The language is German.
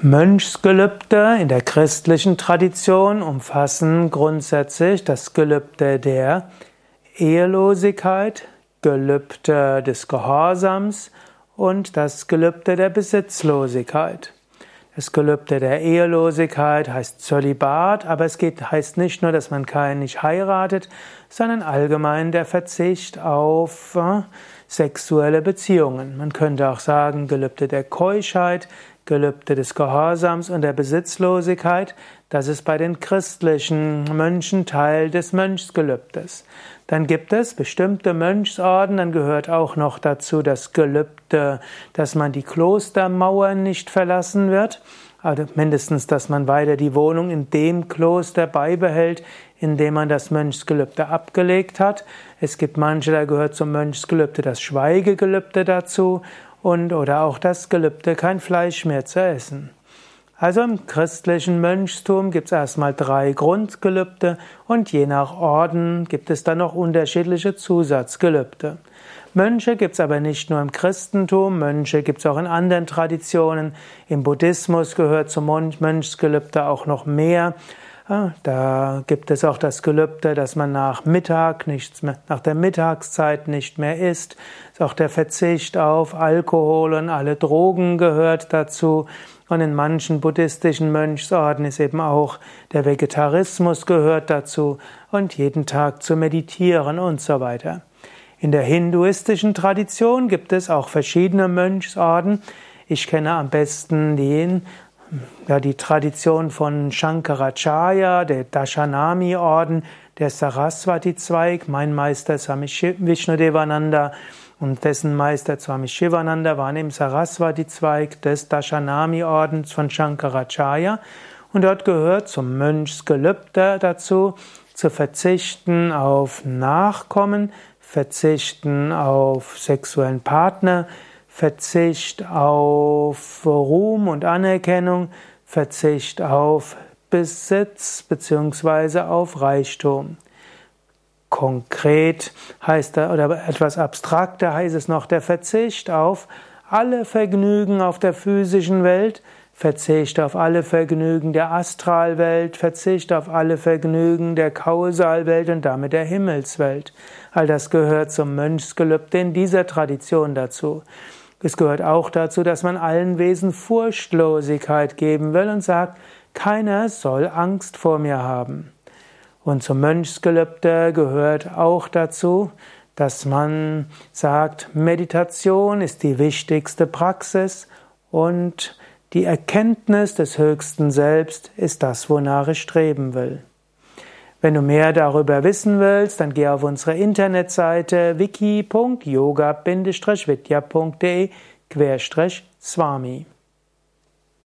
Mönchsgelübde in der christlichen Tradition umfassen grundsätzlich das Gelübde der Ehelosigkeit, Gelübde des Gehorsams und das Gelübde der Besitzlosigkeit. Das Gelübde der Ehelosigkeit heißt Zölibat, aber es geht, heißt nicht nur, dass man keinen nicht heiratet, sondern allgemein der Verzicht auf äh, sexuelle Beziehungen. Man könnte auch sagen Gelübde der Keuschheit, Gelübde des Gehorsams und der Besitzlosigkeit, das ist bei den christlichen Mönchen Teil des Mönchsgelübdes. Dann gibt es bestimmte Mönchsorden, dann gehört auch noch dazu das Gelübde, dass man die Klostermauern nicht verlassen wird, also mindestens, dass man weiter die Wohnung in dem Kloster beibehält, in dem man das Mönchsgelübde abgelegt hat. Es gibt manche, da gehört zum Mönchsgelübde das Schweigegelübde dazu und oder auch das Gelübde, kein Fleisch mehr zu essen. Also im christlichen Mönchstum gibt es erstmal drei Grundgelübde und je nach Orden gibt es dann noch unterschiedliche Zusatzgelübde. Mönche gibt es aber nicht nur im Christentum, Mönche gibt es auch in anderen Traditionen. Im Buddhismus gehört zum Mönchsgelübde auch noch mehr. Da gibt es auch das Gelübde, dass man nach Mittag nichts mehr, nach der Mittagszeit nicht mehr isst. Auch der Verzicht auf Alkohol und alle Drogen gehört dazu. Und in manchen buddhistischen Mönchsorden ist eben auch der Vegetarismus gehört dazu und jeden Tag zu meditieren und so weiter. In der hinduistischen Tradition gibt es auch verschiedene Mönchsorden. Ich kenne am besten den ja, die Tradition von Shankaracharya, der Dashanami-Orden, der Saraswati-Zweig, mein Meister Swami Vishnudevananda und dessen Meister Swami Shivananda waren im Saraswati-Zweig des Dashanami-Ordens von Shankaracharya. Und dort gehört zum Mönchsgelübde dazu, zu verzichten auf Nachkommen, verzichten auf sexuellen Partner, Verzicht auf Ruhm und Anerkennung, Verzicht auf Besitz bzw. auf Reichtum. Konkret heißt er, oder etwas abstrakter heißt es noch der Verzicht auf alle Vergnügen auf der physischen Welt, Verzicht auf alle Vergnügen der Astralwelt, Verzicht auf alle Vergnügen der Kausalwelt und damit der Himmelswelt. All das gehört zum Mönchsgelübde in dieser Tradition dazu. Es gehört auch dazu, dass man allen Wesen Furchtlosigkeit geben will und sagt, keiner soll Angst vor mir haben. Und zum Mönchsgelübde gehört auch dazu, dass man sagt, Meditation ist die wichtigste Praxis und die Erkenntnis des höchsten Selbst ist das, wonach ich streben will. Wenn du mehr darüber wissen willst, dann geh auf unsere Internetseite wiki.yoga-vidya.de-swami.